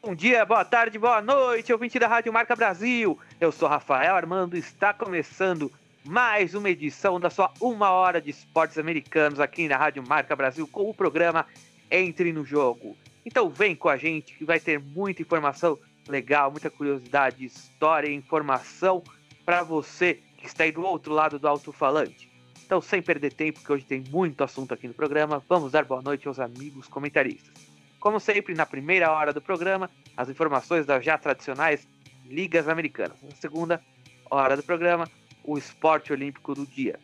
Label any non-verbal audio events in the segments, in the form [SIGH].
Bom dia, boa tarde, boa noite, ouvinte da Rádio Marca Brasil. Eu sou Rafael Armando e está começando mais uma edição da sua uma hora de esportes americanos aqui na Rádio Marca Brasil com o programa Entre no Jogo. Então vem com a gente que vai ter muita informação legal, muita curiosidade, história e informação para você que está aí do outro lado do alto-falante. Então, sem perder tempo, que hoje tem muito assunto aqui no programa, vamos dar boa noite aos amigos comentaristas. Como sempre, na primeira hora do programa, as informações das já tradicionais ligas americanas. Na segunda hora do programa, o esporte olímpico do dia.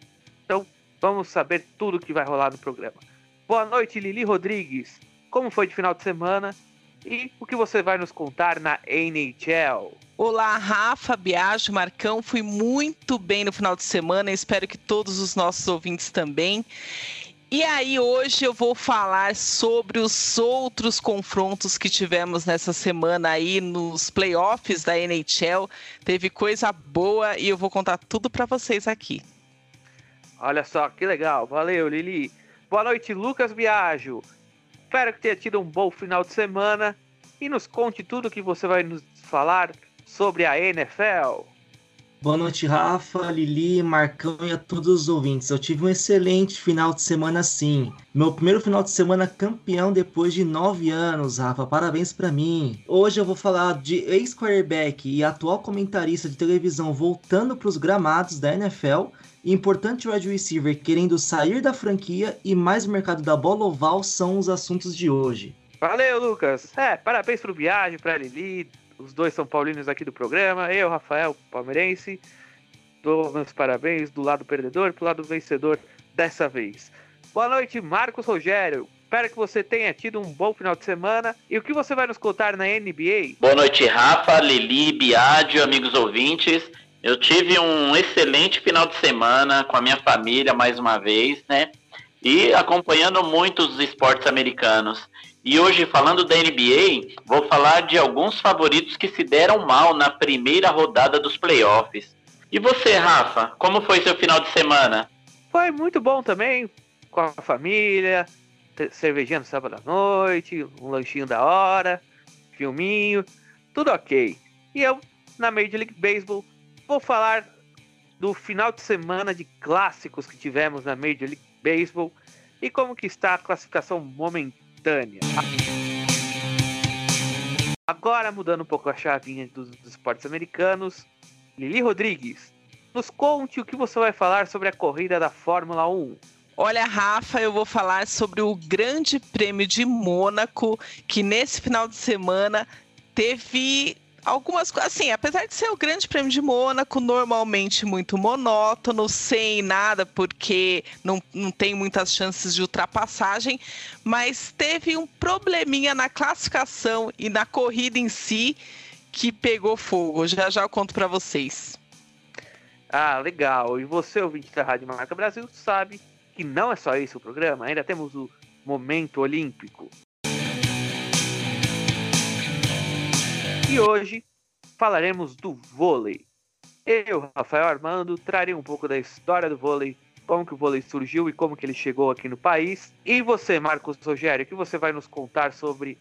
Então, vamos saber tudo o que vai rolar no programa. Boa noite, Lili Rodrigues. Como foi de final de semana? E o que você vai nos contar na NHL? Olá, Rafa, Biagio, Marcão. Fui muito bem no final de semana. Espero que todos os nossos ouvintes também. E aí, hoje eu vou falar sobre os outros confrontos que tivemos nessa semana aí nos playoffs da NHL. Teve coisa boa e eu vou contar tudo para vocês aqui. Olha só que legal, valeu Lili. Boa noite, Lucas Biagio. Espero que tenha tido um bom final de semana e nos conte tudo que você vai nos falar sobre a NFL. Boa noite, Rafa, Lili, Marcão e a todos os ouvintes. Eu tive um excelente final de semana, sim. Meu primeiro final de semana campeão depois de nove anos, Rafa. Parabéns para mim. Hoje eu vou falar de ex-quarterback e atual comentarista de televisão voltando para os gramados da NFL. Importante wide receiver querendo sair da franquia e mais o mercado da bola oval são os assuntos de hoje. Valeu, Lucas. É, parabéns pro Viagem, pra Lili, os dois são paulinos aqui do programa. Eu, Rafael, palmeirense, dou meus parabéns do lado perdedor pro lado vencedor dessa vez. Boa noite, Marcos Rogério. Espero que você tenha tido um bom final de semana. E o que você vai nos contar na NBA? Boa noite, Rafa, Lili, Biadio, amigos ouvintes. Eu tive um excelente final de semana com a minha família, mais uma vez, né? E acompanhando muitos esportes americanos. E hoje, falando da NBA, vou falar de alguns favoritos que se deram mal na primeira rodada dos playoffs. E você, Rafa, como foi seu final de semana? Foi muito bom também, com a família, cervejinha no sábado à noite, um lanchinho da hora, filminho, tudo ok. E eu, na Major League Baseball, vou falar do final de semana de clássicos que tivemos na Major League Baseball e como que está a classificação momentânea simultânea. Agora mudando um pouco a chavinha dos, dos esportes americanos, Lili Rodrigues, nos conte o que você vai falar sobre a corrida da Fórmula 1. Olha, Rafa, eu vou falar sobre o Grande Prêmio de Mônaco, que nesse final de semana teve algumas coisas, assim, apesar de ser o Grande Prêmio de Mônaco, normalmente muito monótono, sem nada, porque não, não tem muitas chances de ultrapassagem, mas teve um probleminha na classificação e na corrida em si que pegou fogo. Já já eu conto para vocês. Ah, legal. E você, ouvinte da Rádio Marca Brasil, sabe que não é só isso o programa, ainda temos o Momento Olímpico. E hoje falaremos do vôlei. Eu, Rafael Armando, trarei um pouco da história do vôlei, como que o vôlei surgiu e como que ele chegou aqui no país. E você, Marcos Rogério, o que você vai nos contar sobre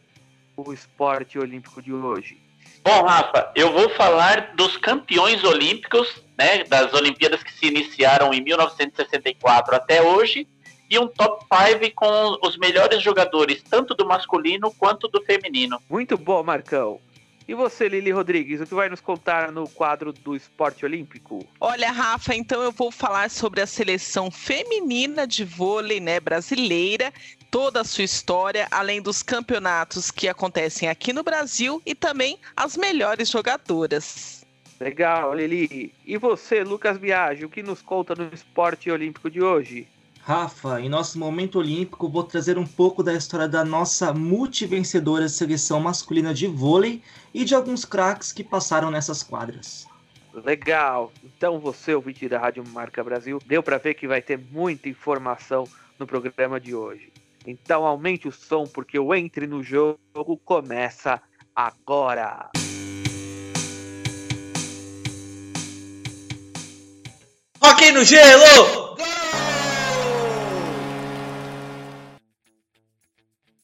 o esporte olímpico de hoje? Bom, Rafa, eu vou falar dos campeões olímpicos, né, das Olimpíadas que se iniciaram em 1964 até hoje, e um top 5 com os melhores jogadores, tanto do masculino quanto do feminino. Muito bom, Marcão. E você, Lili Rodrigues, o que vai nos contar no quadro do esporte olímpico? Olha, Rafa, então eu vou falar sobre a seleção feminina de vôlei, né, brasileira, toda a sua história, além dos campeonatos que acontecem aqui no Brasil e também as melhores jogadoras. Legal, Lili. E você, Lucas Biagi, o que nos conta no esporte olímpico de hoje? Rafa, em nosso momento olímpico, vou trazer um pouco da história da nossa multivencedora seleção masculina de vôlei e de alguns craques que passaram nessas quadras. Legal. Então você, ouvinte da Rádio Marca Brasil, deu para ver que vai ter muita informação no programa de hoje. Então aumente o som porque o Entre no Jogo começa agora. Rock no gelo!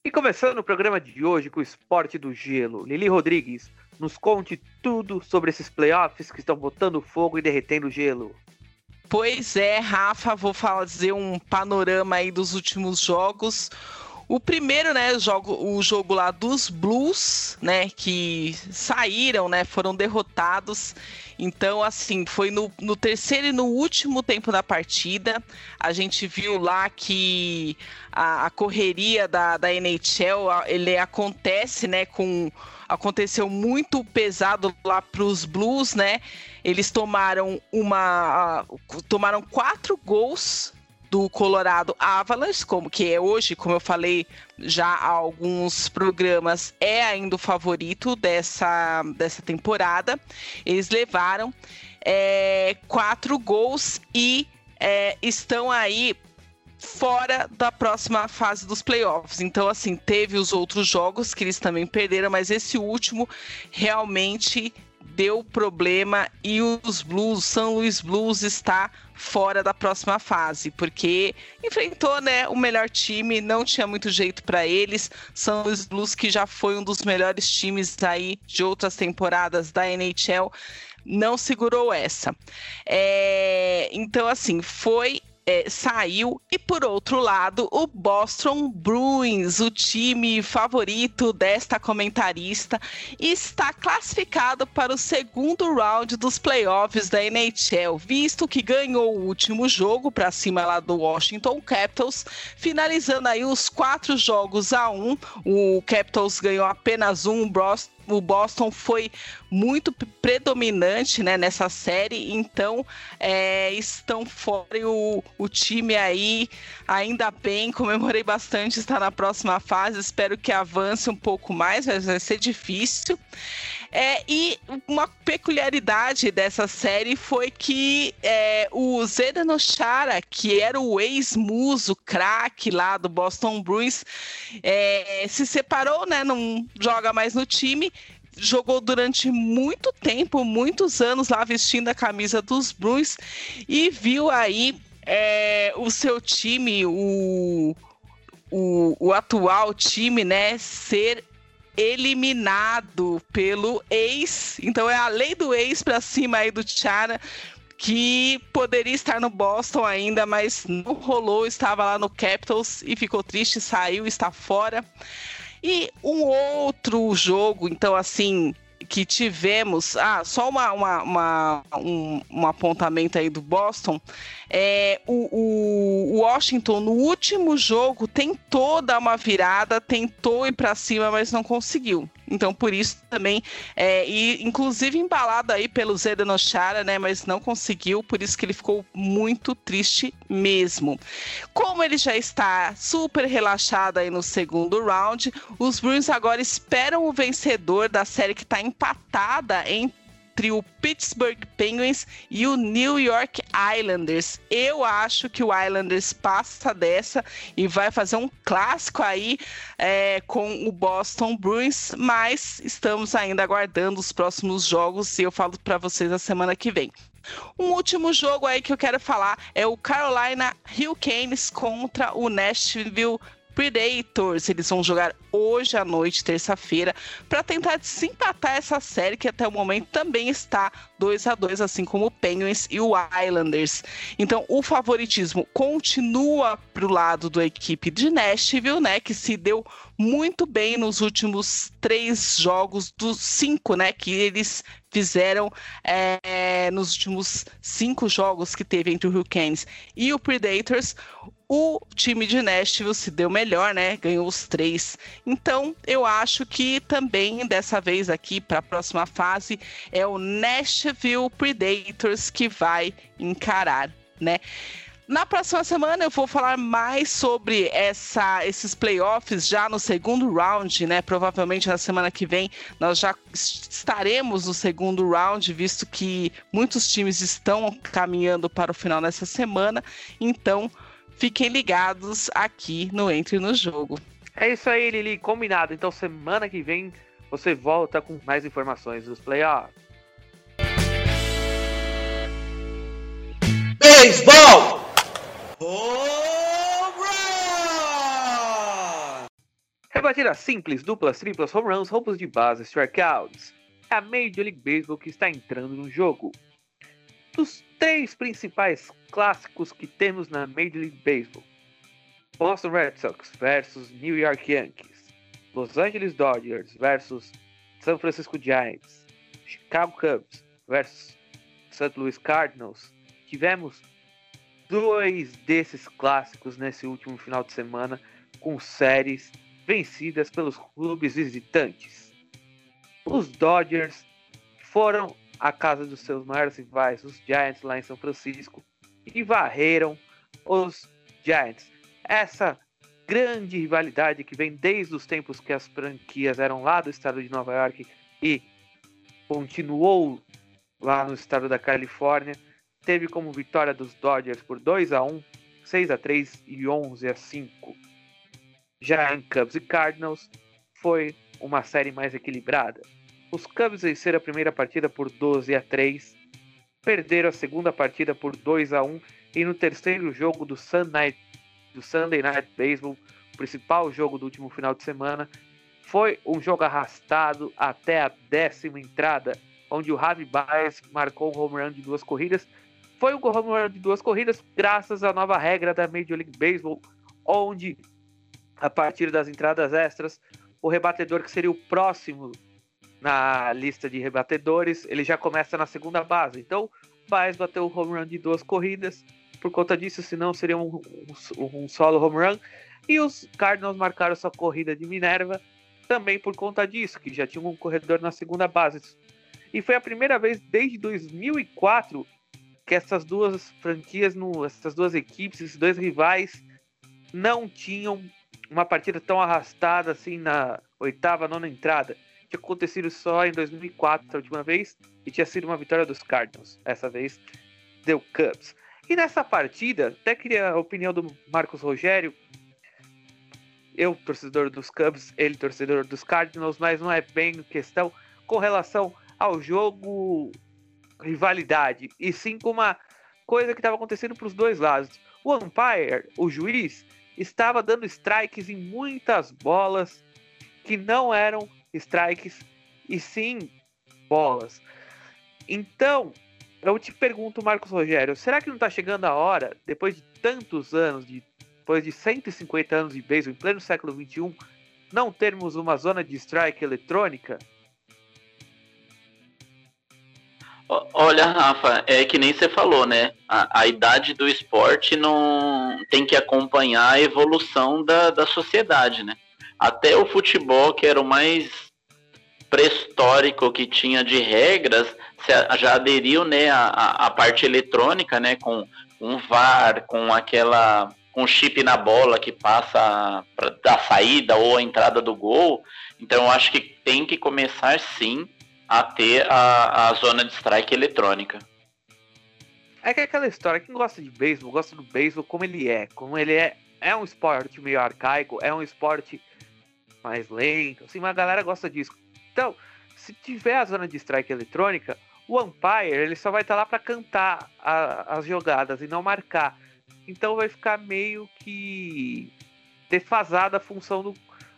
E começando o programa de hoje com o esporte do gelo, Lili Rodrigues, nos conte tudo sobre esses playoffs que estão botando fogo e derretendo gelo. Pois é, Rafa, vou fazer um panorama aí dos últimos jogos. O primeiro, né, jogo, o jogo lá dos Blues, né, que saíram, né, foram derrotados. Então, assim, foi no, no terceiro e no último tempo da partida. A gente viu lá que a, a correria da, da NHL, ele acontece, né, com aconteceu muito pesado lá para os Blues, né? Eles tomaram uma, tomaram quatro gols do Colorado Avalanche, como que é hoje, como eu falei já há alguns programas, é ainda o favorito dessa, dessa temporada. Eles levaram é, quatro gols e é, estão aí fora da próxima fase dos playoffs. Então, assim, teve os outros jogos que eles também perderam, mas esse último realmente deu problema e os Blues, São Luís Blues está fora da próxima fase, porque enfrentou, né, o melhor time, não tinha muito jeito para eles. São Luís Blues que já foi um dos melhores times aí de outras temporadas da NHL, não segurou essa. É, então, assim, foi é, saiu. E por outro lado, o Boston Bruins, o time favorito desta comentarista, está classificado para o segundo round dos playoffs da NHL, visto que ganhou o último jogo para cima lá do Washington Capitals, finalizando aí os quatro jogos a um. O Capitals ganhou apenas um, Boston o Boston foi muito predominante né, nessa série, então é, estão fora o, o time aí, ainda bem, comemorei bastante estar na próxima fase, espero que avance um pouco mais, mas vai ser difícil. É, e uma peculiaridade dessa série foi que é, o Zdeno Chara, que era o ex-muso craque lá do Boston Bruins, é, se separou, né? Não joga mais no time jogou durante muito tempo, muitos anos lá vestindo a camisa dos Bruins e viu aí é, o seu time, o, o, o, atual time, né, ser eliminado pelo ex. Então é a lei do ex para cima aí do Chara que poderia estar no Boston ainda, mas não rolou, estava lá no Capitals e ficou triste, saiu, está fora. E um outro jogo, então assim, que tivemos, ah, só uma, uma, uma um, um, apontamento aí do Boston, é, o, o, Washington no último jogo tentou dar uma virada, tentou ir para cima, mas não conseguiu. Então, por isso também, é, e inclusive embalado aí pelo Zdeno Chara, né, mas não conseguiu, por isso que ele ficou muito triste mesmo. Como ele já está super relaxado aí no segundo round, os Bruins agora esperam o vencedor da série que está empatada entre entre o Pittsburgh Penguins e o New York Islanders. Eu acho que o Islanders passa dessa e vai fazer um clássico aí é, com o Boston Bruins, mas estamos ainda aguardando os próximos jogos e eu falo para vocês a semana que vem. Um último jogo aí que eu quero falar é o Carolina Hurricanes contra o Nashville Predators. Eles vão jogar hoje à noite, terça-feira, para tentar desempatar essa série que até o momento também está 2 a 2 assim como o Penguins e o Islanders. Então, o favoritismo continua para o lado da equipe de Nashville, né, que se deu muito bem nos últimos três jogos dos cinco, né, que eles fizeram é, nos últimos cinco jogos que teve entre o Hurricanes e o Predators. O time de Nashville se deu melhor, né? Ganhou os três. Então, eu acho que também dessa vez aqui para a próxima fase é o Nashville Predators que vai encarar, né? Na próxima semana eu vou falar mais sobre essa, esses playoffs já no segundo round, né? Provavelmente na semana que vem nós já estaremos no segundo round, visto que muitos times estão caminhando para o final dessa semana. Então, Fiquem ligados aqui no Entre no Jogo. É isso aí, Lili, combinado. Então semana que vem você volta com mais informações dos playoffs. Beisebol! Rebatidas simples, duplas, triplas, home runs, roubos de base, strikeouts. É a Major League Baseball que está entrando no jogo. Dos três principais clássicos que temos na Major League Baseball: Boston Red Sox versus New York Yankees, Los Angeles Dodgers versus San Francisco Giants, Chicago Cubs versus St. Louis Cardinals. Tivemos dois desses clássicos nesse último final de semana com séries vencidas pelos clubes visitantes. Os Dodgers foram à casa dos seus maiores rivais, os Giants, lá em São Francisco, e varreram os Giants. Essa grande rivalidade que vem desde os tempos que as franquias eram lá do estado de Nova York e continuou lá no estado da Califórnia, teve como vitória dos Dodgers por 2 a 1, 6 a 3 e 11 a 5. Já em Cubs e Cardinals, foi uma série mais equilibrada. Os Cubs venceram a primeira partida por 12 a 3, perderam a segunda partida por 2 a 1 e no terceiro jogo do, Sun Night, do Sunday Night Baseball, o principal jogo do último final de semana, foi um jogo arrastado até a décima entrada, onde o Javi Baez marcou um home run de duas corridas. Foi um home run de duas corridas graças à nova regra da Major League Baseball, onde a partir das entradas extras, o rebatedor que seria o próximo na lista de rebatedores, ele já começa na segunda base. Então, Baez bateu o home run de duas corridas. Por conta disso, senão seria um, um, um solo home run. E os Cardinals marcaram sua corrida de Minerva também por conta disso, que já tinha um corredor na segunda base. E foi a primeira vez desde 2004 que essas duas franquias, no, essas duas equipes, esses dois rivais, não tinham uma partida tão arrastada assim na oitava, nona entrada. Tinha acontecido só em 2004, a última vez, e tinha sido uma vitória dos Cardinals. Essa vez deu Cubs. E nessa partida, até queria a opinião do Marcos Rogério. Eu, torcedor dos Cubs, ele, torcedor dos Cardinals, mas não é bem questão com relação ao jogo rivalidade, e sim com uma coisa que estava acontecendo para os dois lados. O umpire, o juiz, estava dando strikes em muitas bolas que não eram strikes e sim bolas. Então, eu te pergunto, Marcos Rogério, será que não está chegando a hora, depois de tantos anos, de, depois de 150 anos de beisebol, em pleno século XXI, não termos uma zona de strike eletrônica? Olha, Rafa, é que nem você falou, né? A, a, idade do esporte não tem que acompanhar a evolução da, da sociedade, né? Até o futebol, que era o mais pré-histórico que tinha de regras, já aderiu né, a, a parte eletrônica, né? Com um VAR, com aquela com chip na bola que passa pra, da saída ou a entrada do gol. Então eu acho que tem que começar sim a ter a, a zona de strike eletrônica. É que é aquela história, quem gosta de beisebol, gosta do beisebol como ele é. Como ele é, é um esporte meio arcaico, é um esporte mais lento, assim, mas a galera gosta disso. Então, se tiver a zona de strike eletrônica, o umpire ele só vai estar tá lá para cantar a, as jogadas e não marcar. Então vai ficar meio que defasada a função do,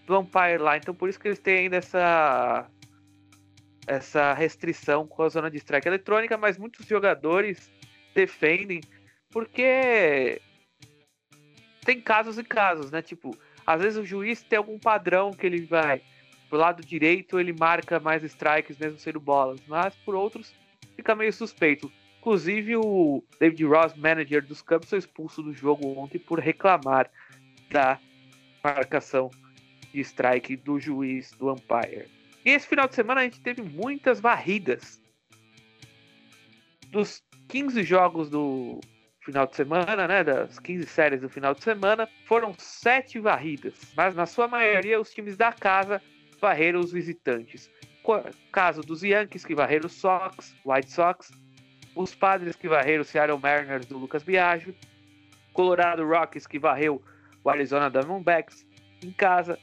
do umpire lá. Então por isso que eles têm ainda essa essa restrição com a zona de strike eletrônica, mas muitos jogadores defendem porque tem casos e casos, né? Tipo, às vezes o juiz tem algum padrão que ele vai pro lado direito, ele marca mais strikes mesmo sendo bolas, mas por outros fica meio suspeito. Inclusive o David Ross, manager dos Cubs, foi expulso do jogo ontem por reclamar da marcação de strike do juiz do umpire. E esse final de semana a gente teve muitas varridas. Dos 15 jogos do final de semana, né, das 15 séries do final de semana, foram 7 varridas. Mas na sua maioria os times da casa varreram os visitantes. Caso dos Yankees que varreram os Sox, White Sox, os Padres que varreram o Seattle Mariners do Lucas Biagio, Colorado Rockies que varreu o Arizona Diamondbacks em casa,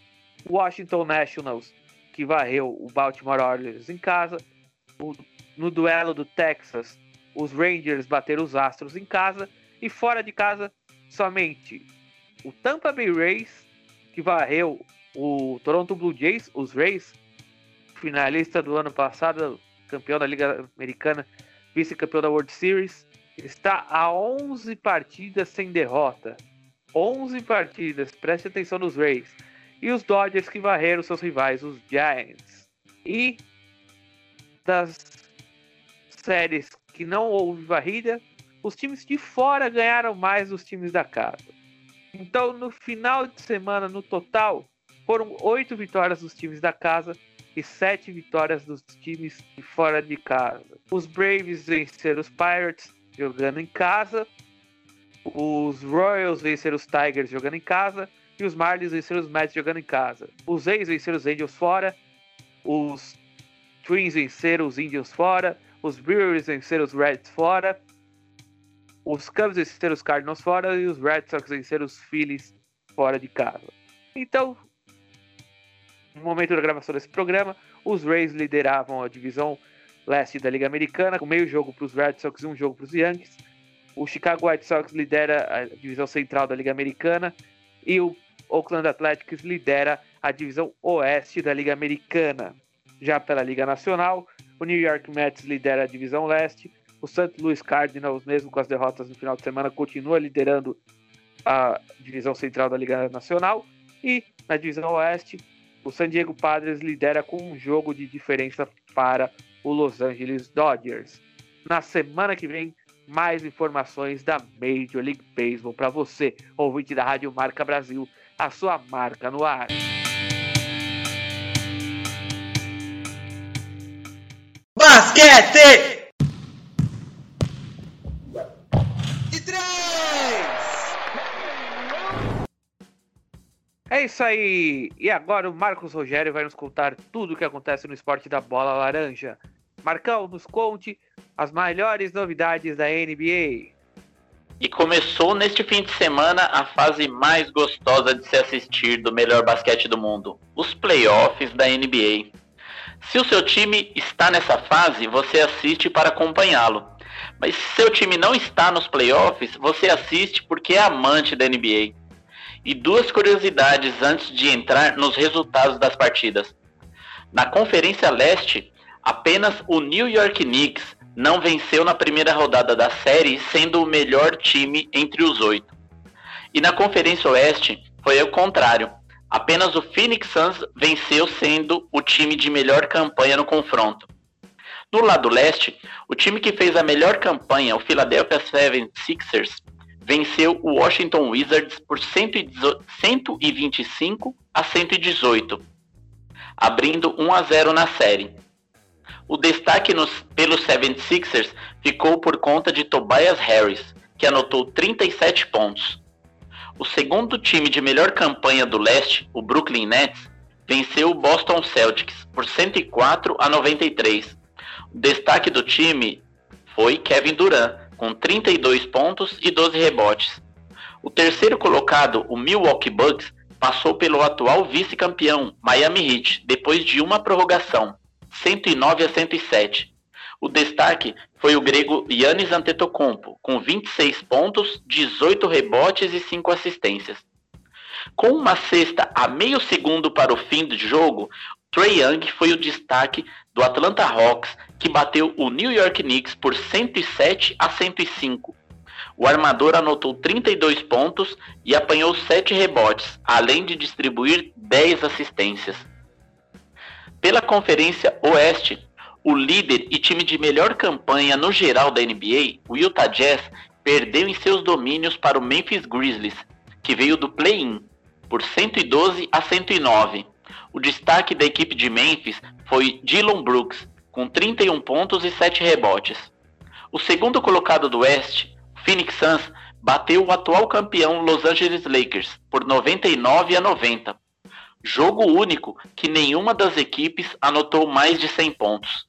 Washington Nationals que varreu o Baltimore Orioles em casa. O, no duelo do Texas, os Rangers bateram os Astros em casa. E fora de casa, somente o Tampa Bay Rays, que varreu o Toronto Blue Jays, os Rays, finalista do ano passado, campeão da Liga Americana, vice-campeão da World Series, está a 11 partidas sem derrota. 11 partidas, preste atenção nos Rays. E os Dodgers que varreram seus rivais, os Giants. E das séries que não houve varrida, os times de fora ganharam mais dos times da casa. Então, no final de semana, no total, foram oito vitórias dos times da casa e sete vitórias dos times de fora de casa. Os Braves venceram os Pirates jogando em casa, os Royals venceram os Tigers jogando em casa e os Marlins venceram os Mets jogando em casa. Os A's venceram os Angels fora, os Twins venceram os Indians fora, os Brewers venceram os Reds fora, os Cubs venceram os Cardinals fora e os Red Sox venceram os Phillies fora de casa. Então, no momento da gravação desse programa, os Rays lideravam a divisão leste da Liga Americana, com meio jogo para os Red Sox e um jogo para os Yankees. O Chicago White Sox lidera a divisão central da Liga Americana e o Oakland Athletics lidera a divisão oeste da Liga Americana. Já pela Liga Nacional, o New York Mets lidera a divisão leste, o St. Louis Cardinals, mesmo com as derrotas no final de semana, continua liderando a divisão central da Liga Nacional e na divisão oeste, o San Diego Padres lidera com um jogo de diferença para o Los Angeles Dodgers. Na semana que vem, mais informações da Major League Baseball para você, ouvinte da Rádio Marca Brasil, a sua marca no ar. Basquete! E três! É isso aí! E agora o Marcos Rogério vai nos contar tudo o que acontece no esporte da bola laranja. Marcão, nos conte as melhores novidades da NBA. E começou neste fim de semana a fase mais gostosa de se assistir do melhor basquete do mundo, os playoffs da NBA. Se o seu time está nessa fase, você assiste para acompanhá-lo. Mas se seu time não está nos playoffs, você assiste porque é amante da NBA. E duas curiosidades antes de entrar nos resultados das partidas. Na Conferência Leste, apenas o New York Knicks não venceu na primeira rodada da série, sendo o melhor time entre os oito. E na Conferência Oeste, foi o contrário. Apenas o Phoenix Suns venceu sendo o time de melhor campanha no confronto. No lado leste, o time que fez a melhor campanha, o Philadelphia 76ers, venceu o Washington Wizards por 125 a 118, abrindo 1 a 0 na série. O destaque nos, pelos 76ers ficou por conta de Tobias Harris, que anotou 37 pontos. O segundo time de melhor campanha do leste, o Brooklyn Nets, venceu o Boston Celtics por 104 a 93. O destaque do time foi Kevin Durant, com 32 pontos e 12 rebotes. O terceiro colocado, o Milwaukee Bucks, passou pelo atual vice-campeão, Miami Heat, depois de uma prorrogação, 109 a 107. O destaque foi o grego Yannis Antetokounmpo, com 26 pontos, 18 rebotes e 5 assistências. Com uma cesta a meio segundo para o fim do jogo, Trey Young foi o destaque do Atlanta Hawks, que bateu o New York Knicks por 107 a 105. O armador anotou 32 pontos e apanhou 7 rebotes, além de distribuir 10 assistências. Pela Conferência Oeste, o líder e time de melhor campanha no geral da NBA, o Utah Jazz, perdeu em seus domínios para o Memphis Grizzlies, que veio do play-in, por 112 a 109. O destaque da equipe de Memphis foi Dylan Brooks, com 31 pontos e 7 rebotes. O segundo colocado do Oeste, Phoenix Suns, bateu o atual campeão Los Angeles Lakers por 99 a 90. Jogo único que nenhuma das equipes anotou mais de 100 pontos.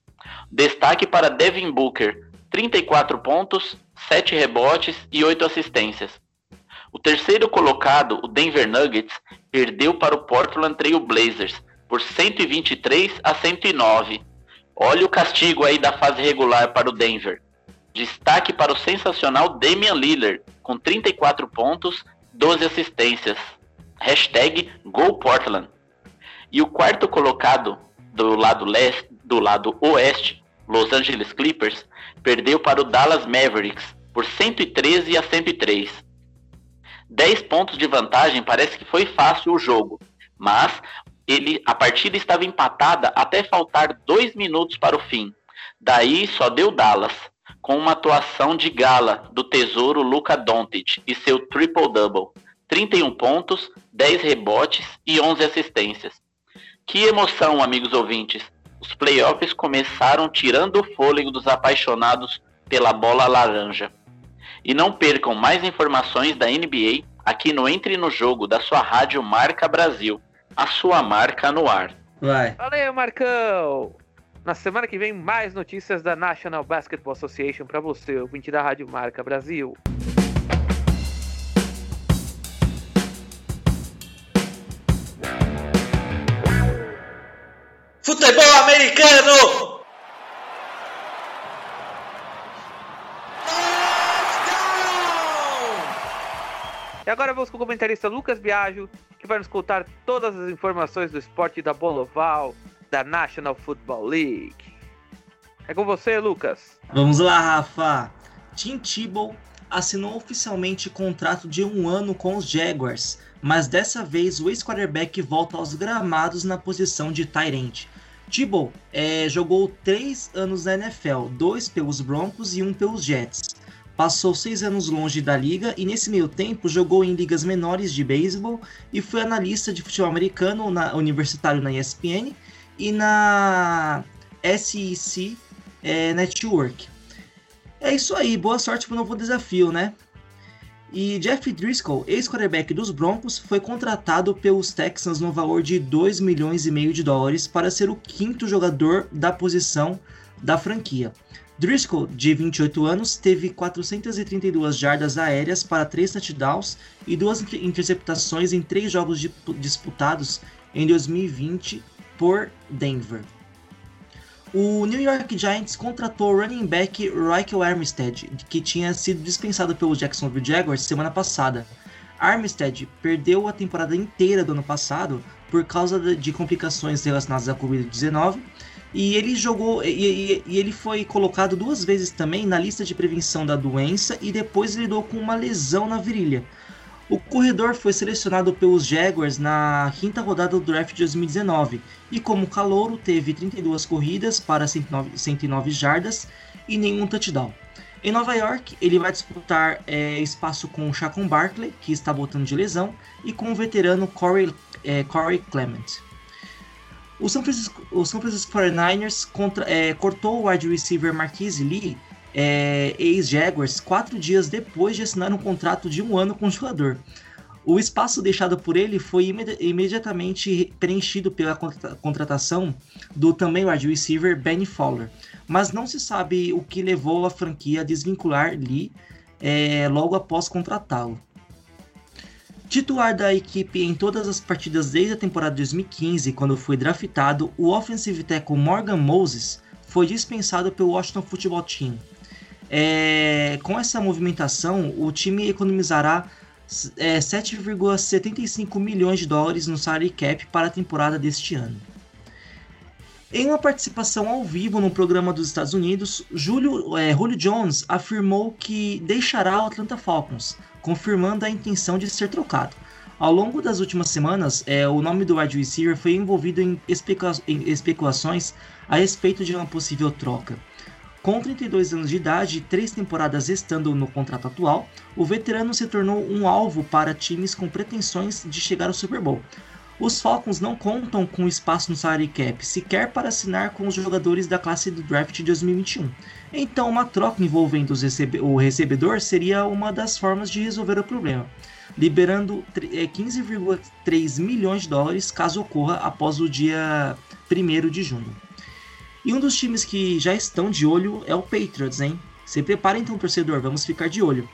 Destaque para Devin Booker, 34 pontos, 7 rebotes e 8 assistências. O terceiro colocado, o Denver Nuggets, perdeu para o Portland Trail Blazers por 123 a 109. Olha o castigo aí da fase regular para o Denver. Destaque para o sensacional Damian Lillard, com 34 pontos, 12 assistências. Hashtag GoPortland. E o quarto colocado do lado leste, do lado oeste, Los Angeles Clippers, perdeu para o Dallas Mavericks por 113 a 103. 10 pontos de vantagem parece que foi fácil o jogo, mas ele, a partida estava empatada até faltar dois minutos para o fim. Daí só deu Dallas, com uma atuação de gala do tesouro Luca Doncic e seu triple-double. 31 pontos, 10 rebotes e 11 assistências. Que emoção, amigos ouvintes! Os playoffs começaram tirando o fôlego dos apaixonados pela bola laranja. E não percam mais informações da NBA aqui no Entre no Jogo da sua rádio Marca Brasil, a sua marca no ar. Vai. Valeu, Marcão! Na semana que vem, mais notícias da National Basketball Association para você, ouvinte da Rádio Marca Brasil. Futebol americano! E agora vamos com o comentarista Lucas Biagio, que vai nos contar todas as informações do esporte da bola oval da National Football League. É com você, Lucas. Vamos lá, Rafa. Tim Tebow assinou oficialmente contrato de um ano com os Jaguars, mas dessa vez o ex-quarterback volta aos gramados na posição de tight end. Tebow é, jogou três anos na NFL, dois pelos Broncos e um pelos Jets. Passou seis anos longe da liga e nesse meio tempo jogou em ligas menores de beisebol e foi analista de futebol americano na, universitário na ESPN e na SEC é, Network. É isso aí, boa sorte para o novo desafio, né? E Jeff Driscoll, ex-quarterback dos Broncos, foi contratado pelos Texans no valor de 2 milhões e meio de dólares para ser o quinto jogador da posição da franquia. Driscoll, de 28 anos, teve 432 jardas aéreas para 3 touchdowns e duas interceptações em três jogos disputados em 2020 por Denver. O New York Giants contratou o running back Michael Armstead, que tinha sido dispensado pelo Jacksonville Jaguars semana passada. Armstead perdeu a temporada inteira do ano passado por causa de complicações relacionadas à Covid-19 e ele jogou e, e, e, ele foi colocado duas vezes também na lista de prevenção da doença e depois lidou com uma lesão na virilha. O corredor foi selecionado pelos Jaguars na quinta rodada do draft de 2019 e, como calouro, teve 32 corridas para 109, 109 jardas e nenhum touchdown. Em Nova York, ele vai disputar é, espaço com o Chacon Barkley, que está voltando de lesão, e com o veterano Corey, é, Corey Clement. O São Francisco, o Francisco 49ers contra, é, cortou o wide receiver Marquise Lee, é, ex-Jaguars, quatro dias depois de assinar um contrato de um ano com o jogador. O espaço deixado por ele foi imedi imediatamente preenchido pela contra contratação do também wide receiver Benny Fowler, mas não se sabe o que levou a franquia a desvincular Lee é, logo após contratá-lo. Titular da equipe em todas as partidas desde a temporada 2015, quando foi draftado, o offensive tackle Morgan Moses foi dispensado pelo Washington Football Team. É, com essa movimentação, o time economizará é, 7,75 milhões de dólares no salary cap para a temporada deste ano. Em uma participação ao vivo no programa dos Estados Unidos, Julio, é, Julio Jones afirmou que deixará o Atlanta Falcons, confirmando a intenção de ser trocado. Ao longo das últimas semanas, é, o nome do wide receiver foi envolvido em, especula em especulações a respeito de uma possível troca. Com 32 anos de idade e três temporadas estando no contrato atual, o veterano se tornou um alvo para times com pretensões de chegar ao Super Bowl. Os Falcons não contam com espaço no salary cap, sequer para assinar com os jogadores da classe do draft de 2021. Então, uma troca envolvendo recebe o recebedor seria uma das formas de resolver o problema, liberando 15,3 é, milhões de dólares caso ocorra após o dia 1 de junho. E um dos times que já estão de olho é o Patriots, hein? Se prepara então, torcedor, vamos ficar de olho.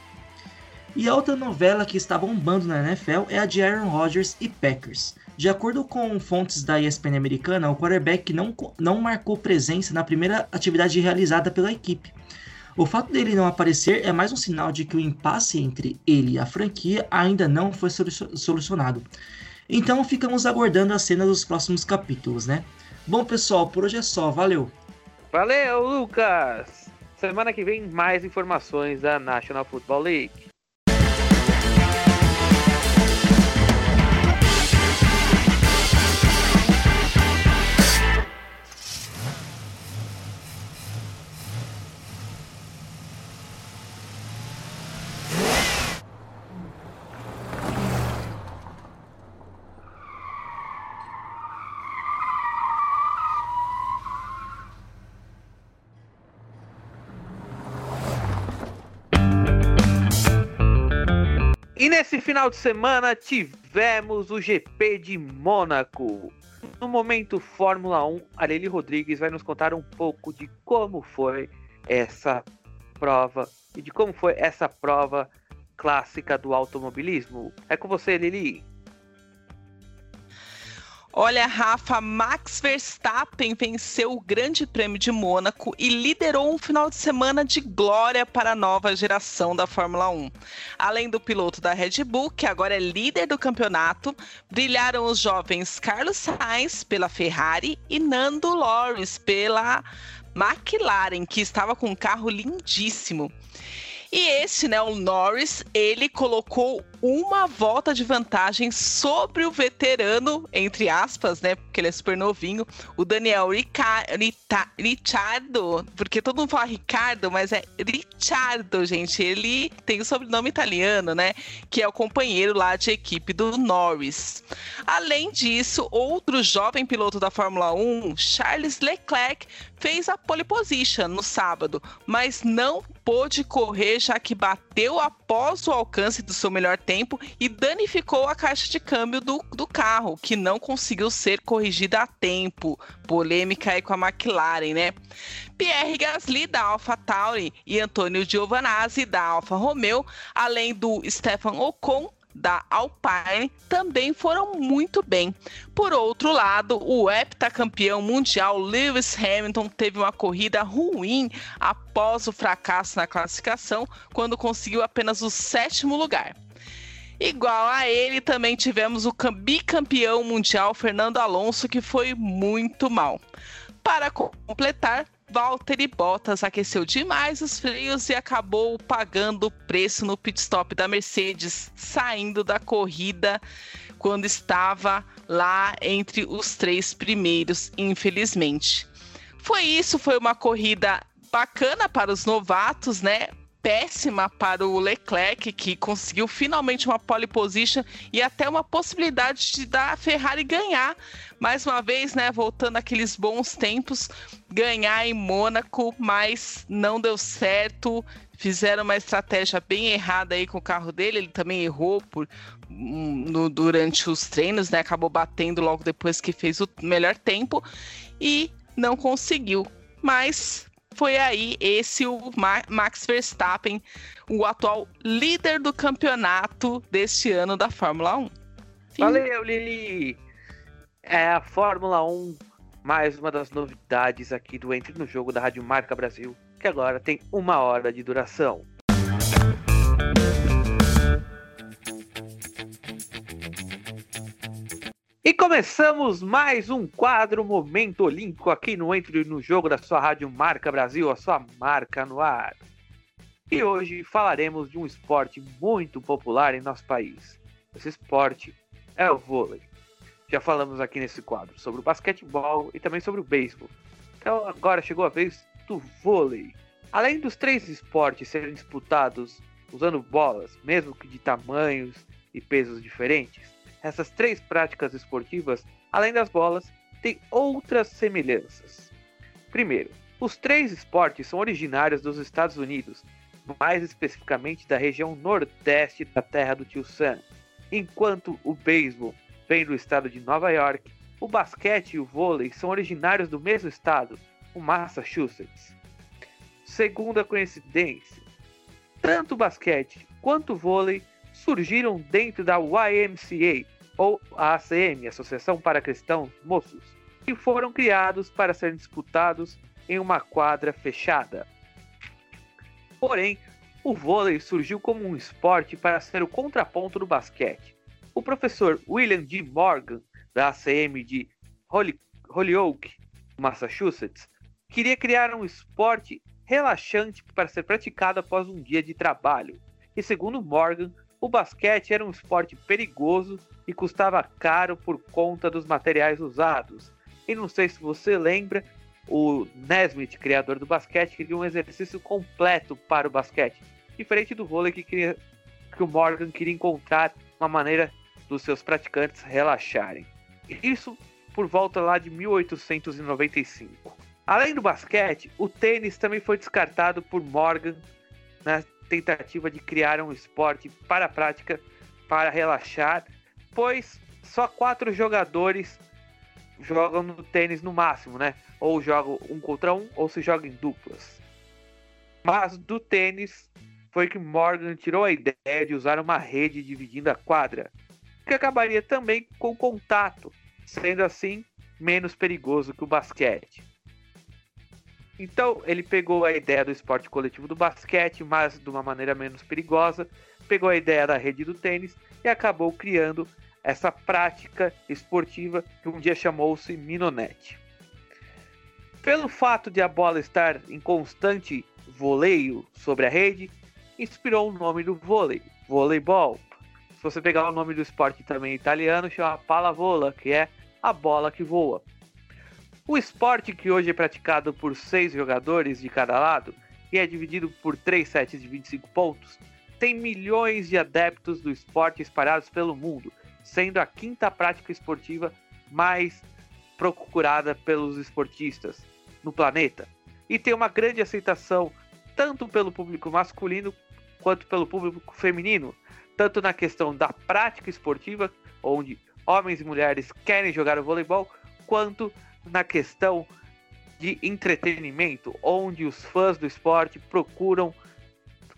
E a outra novela que está bombando na NFL é a de Aaron Rodgers e Packers. De acordo com fontes da ESPN americana, o quarterback não, não marcou presença na primeira atividade realizada pela equipe. O fato dele não aparecer é mais um sinal de que o impasse entre ele e a franquia ainda não foi solucionado. Então ficamos aguardando as cenas dos próximos capítulos, né? Bom, pessoal, por hoje é só. Valeu! Valeu, Lucas! Semana que vem, mais informações da National Football League. Nesse final de semana tivemos o GP de Mônaco. No momento Fórmula 1, a Lili Rodrigues vai nos contar um pouco de como foi essa prova e de como foi essa prova clássica do automobilismo. É com você, Lili. Olha, Rafa, Max Verstappen venceu o Grande Prêmio de Mônaco e liderou um final de semana de glória para a nova geração da Fórmula 1. Além do piloto da Red Bull, que agora é líder do campeonato, brilharam os jovens Carlos Sainz pela Ferrari e Nando Loris pela McLaren, que estava com um carro lindíssimo. E esse, né, o Norris, ele colocou uma volta de vantagem sobre o veterano, entre aspas, né, porque ele é super novinho, o Daniel Rica Rita Ricciardo, porque todo mundo fala Ricardo, mas é Ricciardo, gente. Ele tem o sobrenome italiano, né, que é o companheiro lá de equipe do Norris. Além disso, outro jovem piloto da Fórmula 1, Charles Leclerc, fez a pole position no sábado, mas não pôde correr já que bateu após o alcance do seu melhor tempo e danificou a caixa de câmbio do, do carro, que não conseguiu ser corrigida a tempo. Polêmica aí com a McLaren, né? Pierre Gasly da AlphaTauri e Antônio Giovanazzi da Alfa Romeo, além do Stefan Ocon da Alpine também foram muito bem. Por outro lado, o heptacampeão mundial Lewis Hamilton teve uma corrida ruim após o fracasso na classificação, quando conseguiu apenas o sétimo lugar. Igual a ele, também tivemos o bicampeão mundial Fernando Alonso, que foi muito mal. Para completar, Valtteri Bottas aqueceu demais os freios e acabou pagando o preço no pit stop da Mercedes, saindo da corrida quando estava lá entre os três primeiros, infelizmente. Foi isso, foi uma corrida bacana para os novatos, né? Péssima para o Leclerc, que conseguiu finalmente uma pole position e até uma possibilidade de dar a Ferrari ganhar. Mais uma vez, né, voltando aqueles bons tempos, ganhar em Mônaco, mas não deu certo. Fizeram uma estratégia bem errada aí com o carro dele. Ele também errou por, no, durante os treinos, né? Acabou batendo logo depois que fez o melhor tempo e não conseguiu. Mas foi aí esse o Max Verstappen, o atual líder do campeonato deste ano da Fórmula 1. Sim. Valeu, Lili! É a Fórmula 1, mais uma das novidades aqui do Entre no Jogo da Rádio Marca Brasil, que agora tem uma hora de duração. E começamos mais um quadro Momento Olímpico aqui no Entre no Jogo da sua Rádio Marca Brasil, a sua marca no ar. E hoje falaremos de um esporte muito popular em nosso país. Esse esporte é o vôlei. Já falamos aqui nesse quadro sobre o basquetebol e também sobre o beisebol. Então agora chegou a vez do vôlei. Além dos três esportes serem disputados usando bolas, mesmo que de tamanhos e pesos diferentes, essas três práticas esportivas, além das bolas, têm outras semelhanças. Primeiro, os três esportes são originários dos Estados Unidos, mais especificamente da região nordeste da terra do Tio Sam, enquanto o beisebol vem do estado de Nova York, o basquete e o vôlei são originários do mesmo estado, o Massachusetts. Segunda coincidência, tanto o basquete quanto o vôlei surgiram dentro da YMCA, ou ACM, Associação para Cristãos Moços, que foram criados para serem disputados em uma quadra fechada. Porém, o vôlei surgiu como um esporte para ser o contraponto do basquete. O professor William D. Morgan, da ACM de Holyoke, Massachusetts, queria criar um esporte relaxante para ser praticado após um dia de trabalho. E segundo Morgan, o basquete era um esporte perigoso e custava caro por conta dos materiais usados. E não sei se você lembra, o Nesmith, criador do basquete, queria um exercício completo para o basquete, diferente do vôlei que, queria, que o Morgan queria encontrar uma maneira dos seus praticantes relaxarem. Isso por volta lá de 1895. Além do basquete, o tênis também foi descartado por Morgan na tentativa de criar um esporte para a prática para relaxar, pois só quatro jogadores jogam no tênis no máximo, né? Ou jogam um contra um, ou se jogam em duplas. Mas do tênis foi que Morgan tirou a ideia de usar uma rede dividindo a quadra, que acabaria também com contato, sendo assim menos perigoso que o basquete. Então ele pegou a ideia do esporte coletivo do basquete, mas de uma maneira menos perigosa, pegou a ideia da rede do tênis e acabou criando essa prática esportiva que um dia chamou-se Minonet. Pelo fato de a bola estar em constante voleio sobre a rede, inspirou o nome do vôlei, voleibol. Se você pegar o nome do esporte também italiano, chama palavola, que é a bola que voa. O esporte, que hoje é praticado por seis jogadores de cada lado e é dividido por três sets de 25 pontos, tem milhões de adeptos do esporte espalhados pelo mundo, sendo a quinta prática esportiva mais procurada pelos esportistas no planeta. E tem uma grande aceitação tanto pelo público masculino quanto pelo público feminino, tanto na questão da prática esportiva, onde homens e mulheres querem jogar o voleibol, quanto na questão de entretenimento, onde os fãs do esporte procuram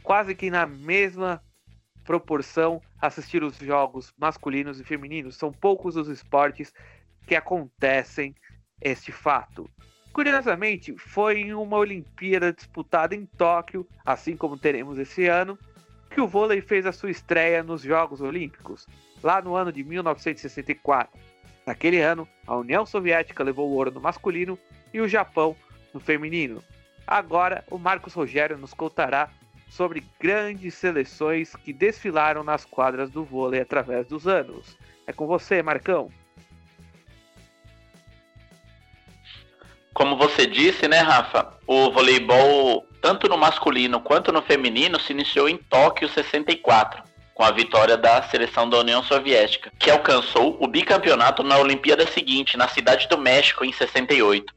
quase que na mesma proporção assistir os jogos masculinos e femininos. São poucos os esportes que acontecem este fato. Curiosamente, foi em uma Olimpíada disputada em Tóquio, assim como teremos esse ano, que o vôlei fez a sua estreia nos Jogos Olímpicos, lá no ano de 1964. Naquele ano, a União Soviética levou o ouro no masculino e o Japão no feminino. Agora, o Marcos Rogério nos contará sobre grandes seleções que desfilaram nas quadras do vôlei através dos anos. É com você, Marcão. Como você disse, né, Rafa? O voleibol, tanto no masculino quanto no feminino, se iniciou em Tóquio 64 com a vitória da seleção da União Soviética, que alcançou o bicampeonato na Olimpíada seguinte, na cidade do México, em 68.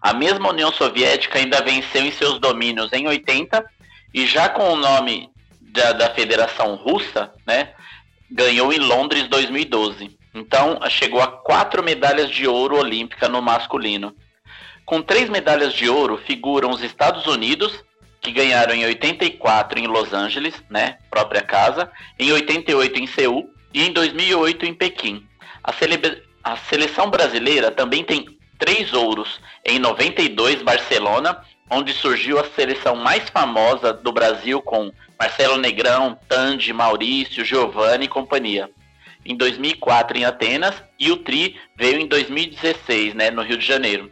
A mesma União Soviética ainda venceu em seus domínios em 80 e já com o nome da, da Federação Russa, né, ganhou em Londres 2012. Então chegou a quatro medalhas de ouro olímpica no masculino. Com três medalhas de ouro figuram os Estados Unidos, que ganharam em 84 em Los Angeles, né, própria casa, em 88 em Seul e em 2008 em Pequim. A, a seleção brasileira também tem três ouros em 92 Barcelona, onde surgiu a seleção mais famosa do Brasil com Marcelo Negrão, Tandy, Maurício, Giovanni e companhia. Em 2004 em Atenas e o Tri veio em 2016, né, no Rio de Janeiro.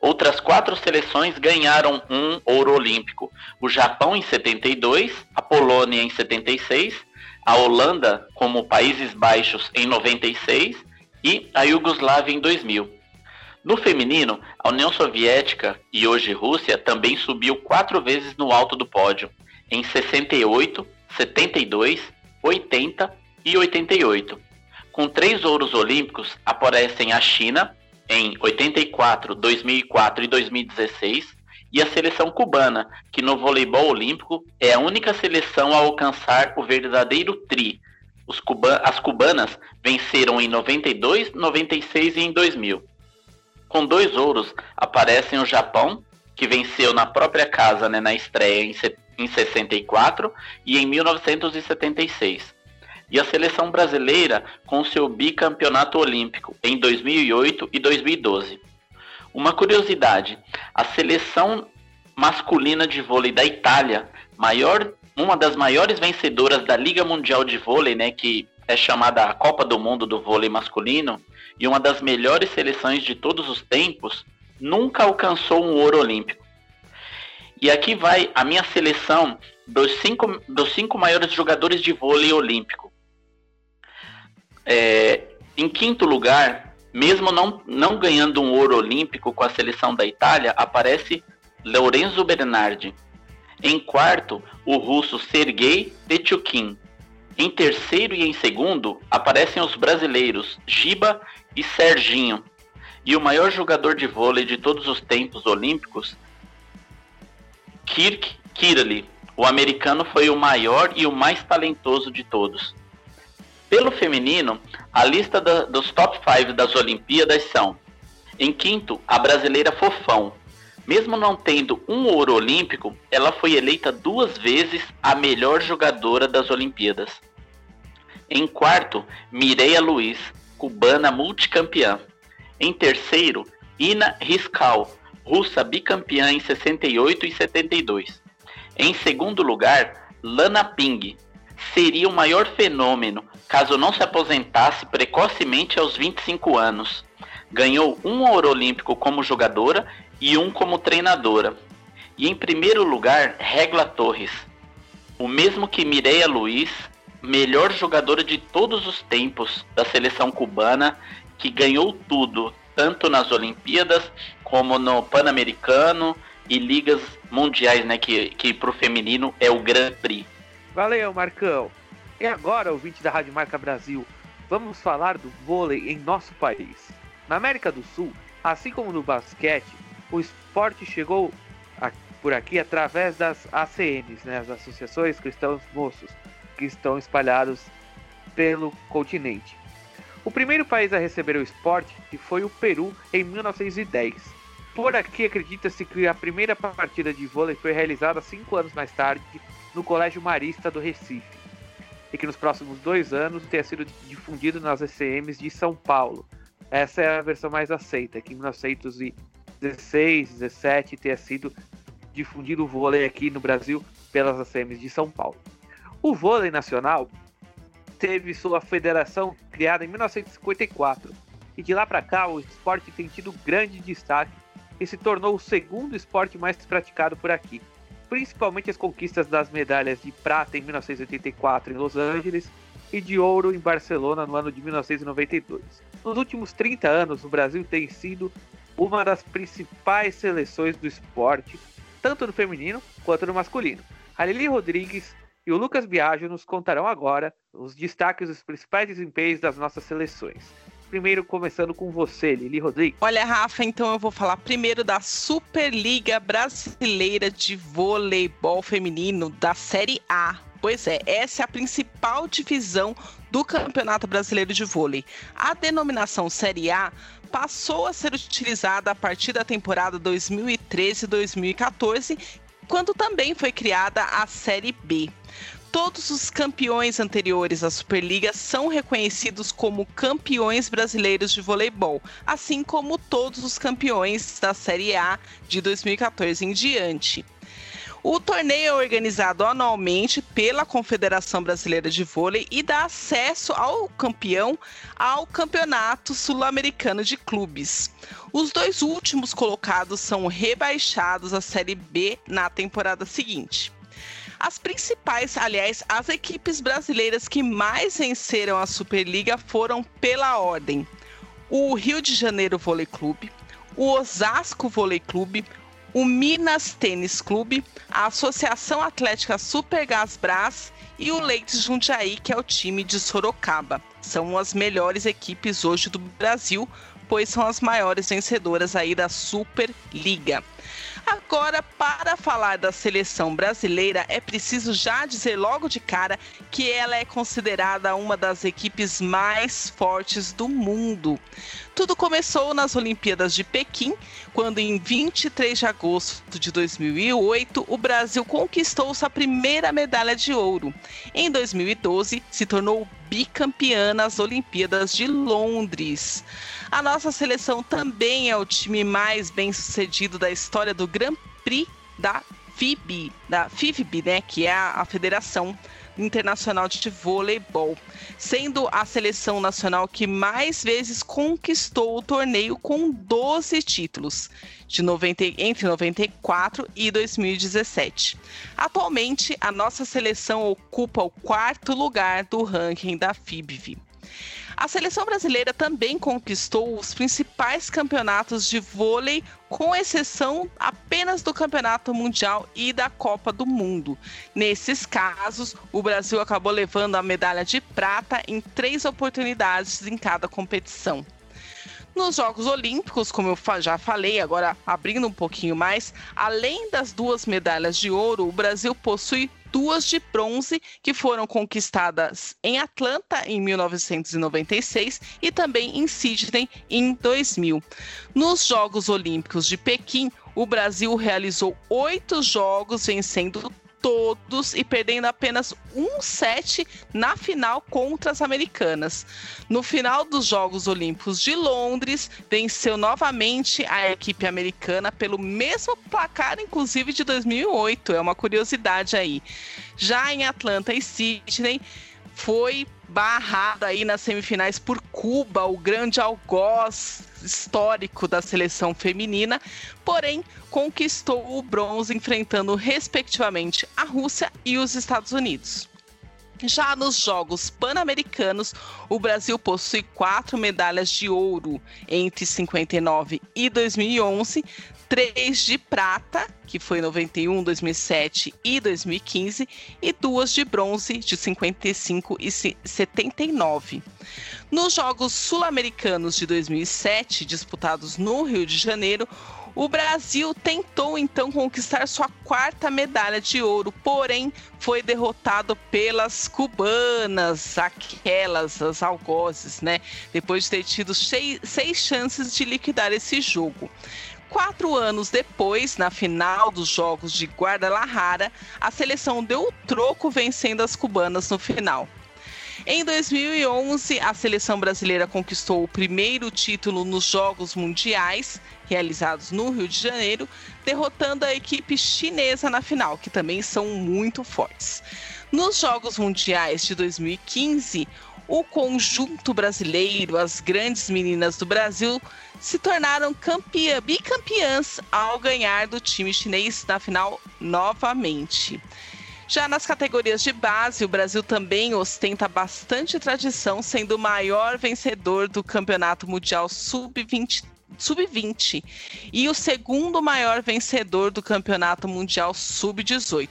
Outras quatro seleções ganharam um ouro olímpico: o Japão em 72, a Polônia em 76, a Holanda, como Países Baixos, em 96 e a Iugoslávia em 2000. No feminino, a União Soviética e hoje Rússia também subiu quatro vezes no alto do pódio, em 68, 72, 80 e 88. Com três ouros olímpicos aparecem a China, em 84, 2004 e 2016, e a seleção cubana, que no voleibol olímpico é a única seleção a alcançar o verdadeiro tri. Cuba as cubanas venceram em 92, 96 e em 2000. Com dois ouros aparecem o Japão, que venceu na própria casa né, na estreia em, em 64 e em 1976 e a seleção brasileira com seu bicampeonato olímpico em 2008 e 2012. Uma curiosidade: a seleção masculina de vôlei da Itália, maior, uma das maiores vencedoras da Liga Mundial de Vôlei, né, que é chamada a Copa do Mundo do vôlei masculino e uma das melhores seleções de todos os tempos, nunca alcançou um ouro olímpico. E aqui vai a minha seleção dos cinco, dos cinco maiores jogadores de vôlei olímpico. É, em quinto lugar, mesmo não, não ganhando um ouro olímpico com a seleção da Itália, aparece Lorenzo Bernardi. Em quarto, o russo Sergei Petchukin. Em terceiro e em segundo, aparecem os brasileiros Giba e Serginho. E o maior jogador de vôlei de todos os tempos olímpicos, Kirk Kirli. O americano foi o maior e o mais talentoso de todos. Pelo feminino, a lista da, dos top 5 das Olimpíadas são: em quinto, a brasileira Fofão. Mesmo não tendo um ouro olímpico, ela foi eleita duas vezes a melhor jogadora das Olimpíadas. Em quarto, Mireia Luiz, cubana multicampeã. Em terceiro, Ina Riskal, russa bicampeã em 68 e 72. Em segundo lugar, Lana Ping. Seria o maior fenômeno caso não se aposentasse precocemente aos 25 anos. Ganhou um ouro olímpico como jogadora e um como treinadora. E em primeiro lugar, Regla Torres, o mesmo que Mireia Luiz, melhor jogadora de todos os tempos da seleção cubana, que ganhou tudo, tanto nas Olimpíadas como no Pan-Americano e ligas mundiais, né, que, que para o feminino é o Grand Prix. Valeu, Marcão. E agora, ouvinte da Rádio Marca Brasil, vamos falar do vôlei em nosso país. Na América do Sul, assim como no basquete, o esporte chegou por aqui através das ACMs, né, as Associações Cristãos Moços, que estão espalhados pelo continente. O primeiro país a receber o esporte foi o Peru em 1910. Por aqui acredita-se que a primeira partida de vôlei foi realizada cinco anos mais tarde no Colégio Marista do Recife e que nos próximos dois anos tenha sido difundido nas ECMs de São Paulo. Essa é a versão mais aceita, que em 1916, 17 tenha sido difundido o vôlei aqui no Brasil pelas ACMs de São Paulo. O vôlei nacional teve sua federação criada em 1954 e de lá para cá o esporte tem tido grande destaque e se tornou o segundo esporte mais praticado por aqui principalmente as conquistas das medalhas de prata em 1984 em Los Angeles e de ouro em Barcelona no ano de 1992. Nos últimos 30 anos, o Brasil tem sido uma das principais seleções do esporte, tanto no feminino quanto no masculino. A Lili Rodrigues e o Lucas Biagio nos contarão agora os destaques dos principais desempenhos das nossas seleções. Primeiro, começando com você, Lili Rodrigues. Olha, Rafa, então eu vou falar primeiro da Superliga Brasileira de Voleibol Feminino da Série A. Pois é, essa é a principal divisão do Campeonato Brasileiro de Vôlei. A denominação Série A passou a ser utilizada a partir da temporada 2013-2014, quando também foi criada a Série B todos os campeões anteriores à Superliga são reconhecidos como campeões brasileiros de voleibol, assim como todos os campeões da Série A de 2014 em diante. O torneio é organizado anualmente pela Confederação Brasileira de Vôlei e dá acesso ao campeão ao Campeonato Sul-Americano de Clubes. Os dois últimos colocados são rebaixados à Série B na temporada seguinte. As principais, aliás, as equipes brasileiras que mais venceram a Superliga foram pela ordem: o Rio de Janeiro Vôlei Clube, o Osasco Vôlei Clube, o Minas Tênis Clube, a Associação Atlética Supergas Brás e o Leite Jundiaí, que é o time de Sorocaba. São as melhores equipes hoje do Brasil, pois são as maiores vencedoras aí da Superliga. Agora, para falar da seleção brasileira, é preciso já dizer logo de cara que ela é considerada uma das equipes mais fortes do mundo. Tudo começou nas Olimpíadas de Pequim, quando em 23 de agosto de 2008 o Brasil conquistou sua primeira medalha de ouro. Em 2012, se tornou bicampeã nas Olimpíadas de Londres. A nossa seleção também é o time mais bem sucedido da história do Grand Prix da FIB, da FIFB, né, que é a, a Federação Internacional de Voleibol, sendo a seleção nacional que mais vezes conquistou o torneio com 12 títulos, de 90, entre 94 e 2017. Atualmente, a nossa seleção ocupa o quarto lugar do ranking da FIBV. A seleção brasileira também conquistou os principais campeonatos de vôlei, com exceção apenas do Campeonato Mundial e da Copa do Mundo. Nesses casos, o Brasil acabou levando a medalha de prata em três oportunidades em cada competição. Nos Jogos Olímpicos, como eu já falei, agora abrindo um pouquinho mais, além das duas medalhas de ouro, o Brasil possui duas de bronze que foram conquistadas em Atlanta em 1996 e também em Sydney em 2000. Nos Jogos Olímpicos de Pequim, o Brasil realizou oito jogos, vencendo todos e perdendo apenas um set na final contra as americanas. No final dos Jogos Olímpicos de Londres, venceu novamente a equipe americana pelo mesmo placar, inclusive de 2008. É uma curiosidade aí. Já em Atlanta e Sydney, foi barrado aí nas semifinais por Cuba, o grande algoz histórico da seleção feminina, porém conquistou o bronze enfrentando respectivamente a Rússia e os Estados Unidos. Já nos Jogos Pan-Americanos, o Brasil possui quatro medalhas de ouro entre 59 e 2011, três de prata, que foi 91, 2007 e 2015, e duas de bronze, de 55 e 79. Nos Jogos Sul-Americanos de 2007, disputados no Rio de Janeiro, o Brasil tentou então conquistar sua quarta medalha de ouro, porém foi derrotado pelas cubanas, aquelas, as algozes, né? Depois de ter tido seis, chances de liquidar esse jogo. Quatro anos depois, na final dos Jogos de Guadalajara, a seleção deu o troco vencendo as cubanas no final. Em 2011, a seleção brasileira conquistou o primeiro título nos Jogos Mundiais, realizados no Rio de Janeiro, derrotando a equipe chinesa na final, que também são muito fortes. Nos Jogos Mundiais de 2015, o conjunto brasileiro, as grandes meninas do Brasil, se tornaram campeã, bicampeãs ao ganhar do time chinês na final novamente. Já nas categorias de base, o Brasil também ostenta bastante tradição, sendo o maior vencedor do Campeonato Mundial Sub-20 sub-20 e o segundo maior vencedor do Campeonato Mundial Sub-18.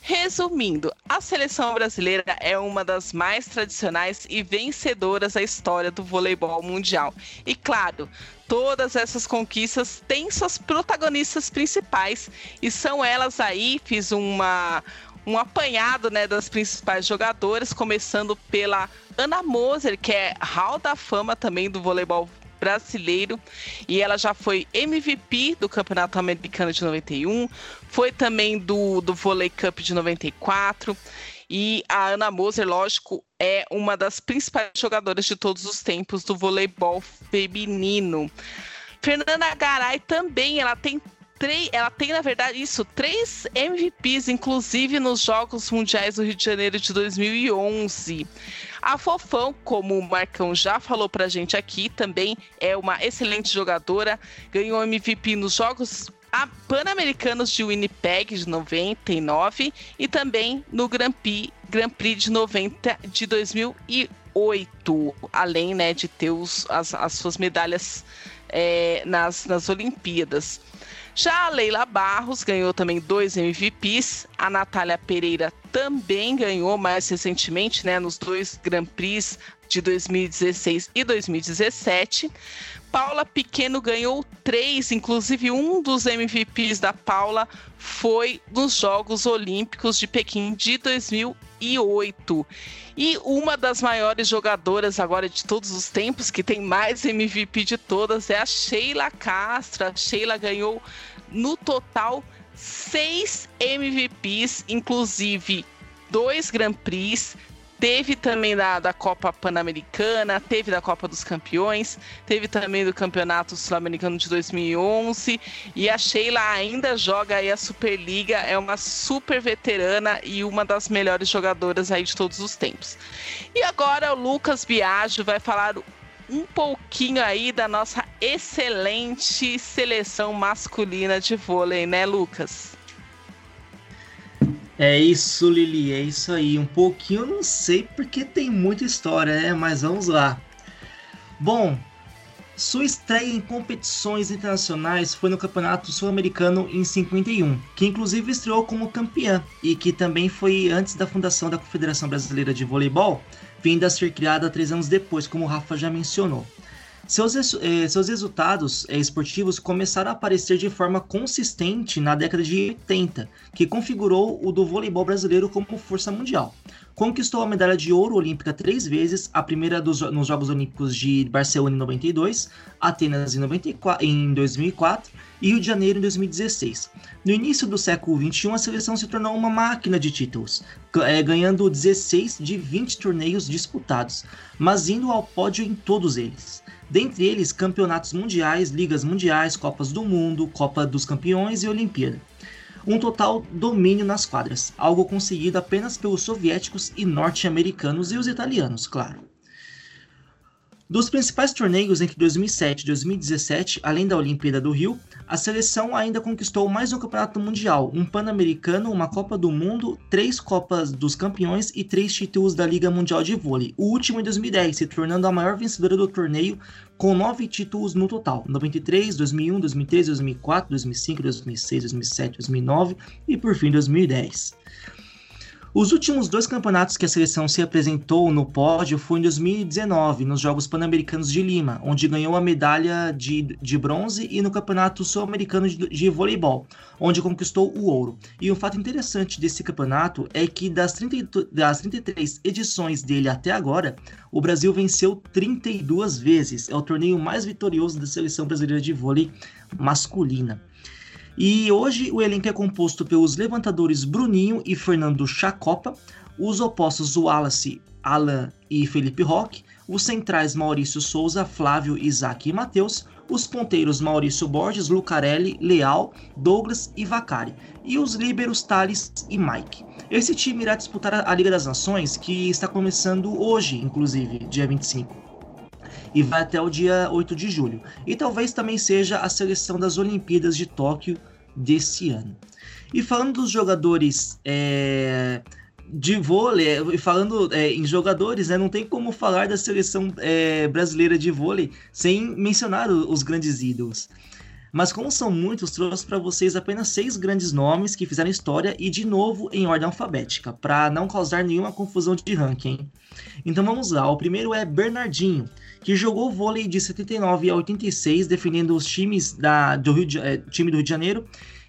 Resumindo, a seleção brasileira é uma das mais tradicionais e vencedoras da história do voleibol mundial. E claro, todas essas conquistas têm suas protagonistas principais e são elas aí, fiz uma um apanhado né, das principais jogadoras, começando pela Ana Moser, que é hall da fama também do voleibol brasileiro e ela já foi MVP do Campeonato Americano de 91, foi também do, do Volley Cup de 94 e a Ana Moser, lógico, é uma das principais jogadoras de todos os tempos do voleibol feminino. Fernanda Garay também, ela tem três, ela tem, na verdade, isso, três MVPs, inclusive nos Jogos Mundiais do Rio de Janeiro de 2011. A Fofão, como o Marcão já falou pra gente aqui, também é uma excelente jogadora, ganhou MVP nos Jogos Pan-Americanos de Winnipeg de 99 e também no Grand Prix, Grand Prix de 90 de 2008, além né, de ter os, as, as suas medalhas é, nas, nas Olimpíadas. Já a Leila Barros ganhou também dois MVPs. A Natália Pereira também ganhou mais recentemente, né, nos dois Grand Prix de 2016 e 2017. Paula Pequeno ganhou três, inclusive um dos MVPs da Paula foi nos Jogos Olímpicos de Pequim de 2008. E uma das maiores jogadoras agora de todos os tempos, que tem mais MVP de todas, é a Sheila Castro. A Sheila ganhou no total seis MVPs, inclusive dois Grand Prix, Teve também da, da Copa Pan-Americana, teve da Copa dos Campeões, teve também do Campeonato Sul-Americano de 2011. E a Sheila ainda joga aí a Superliga, é uma super veterana e uma das melhores jogadoras aí de todos os tempos. E agora o Lucas Biagio vai falar um pouquinho aí da nossa excelente seleção masculina de vôlei, né, Lucas? É isso, Lili, é isso aí. Um pouquinho não sei porque tem muita história, né? Mas vamos lá. Bom, sua estreia em competições internacionais foi no Campeonato Sul-Americano em 51, que inclusive estreou como campeã e que também foi antes da fundação da Confederação Brasileira de Voleibol, vindo a ser criada três anos depois, como o Rafa já mencionou. Seus, eh, seus resultados eh, esportivos começaram a aparecer de forma consistente na década de 80, que configurou o do voleibol brasileiro como força mundial. Conquistou a medalha de ouro olímpica três vezes, a primeira dos, nos Jogos Olímpicos de Barcelona em 92, Atenas em, 94, em 2004 e Rio de Janeiro em 2016. No início do século XXI, a seleção se tornou uma máquina de títulos, eh, ganhando 16 de 20 torneios disputados, mas indo ao pódio em todos eles dentre eles campeonatos mundiais, ligas mundiais, Copas do Mundo, Copa dos Campeões e Olimpíada. Um total domínio nas quadras, algo conseguido apenas pelos soviéticos e norte-americanos e os italianos, claro. Dos principais torneios entre 2007 e 2017, além da Olimpíada do Rio, a seleção ainda conquistou mais um campeonato mundial, um pan-americano, uma Copa do Mundo, três Copas dos Campeões e três títulos da Liga Mundial de Vôlei, o último em 2010, se tornando a maior vencedora do torneio com nove títulos no total: 93, 2001, 2013, 2004, 2005, 2006, 2007, 2009 e por fim 2010. Os últimos dois campeonatos que a seleção se apresentou no pódio foi em 2019, nos Jogos Pan-Americanos de Lima, onde ganhou a medalha de, de bronze, e no Campeonato Sul-Americano de, de, Voleibol, onde conquistou o ouro. E um fato interessante desse campeonato é que das, 30, das 33 edições dele até agora, o Brasil venceu 32 vezes. É o torneio mais vitorioso da seleção brasileira de vôlei masculina. E hoje o elenco é composto pelos levantadores Bruninho e Fernando Chacopa, os opostos Wallace, Alan e Felipe Roque, os centrais Maurício Souza, Flávio, Isaac e Matheus, os ponteiros Maurício Borges, Lucarelli, Leal, Douglas e Vacari, e os líberos Thales e Mike. Esse time irá disputar a Liga das Nações, que está começando hoje, inclusive, dia 25 e vai até o dia 8 de julho. E talvez também seja a seleção das Olimpíadas de Tóquio desse ano. E falando dos jogadores é, de vôlei, falando é, em jogadores, né, não tem como falar da seleção é, brasileira de vôlei sem mencionar os grandes ídolos. Mas como são muitos, trouxe para vocês apenas seis grandes nomes que fizeram história e de novo em ordem alfabética, para não causar nenhuma confusão de ranking. Então vamos lá, o primeiro é Bernardinho, que jogou vôlei de 79 a 86, defendendo os times da, do Rio de, é, time do Rio de Janeiro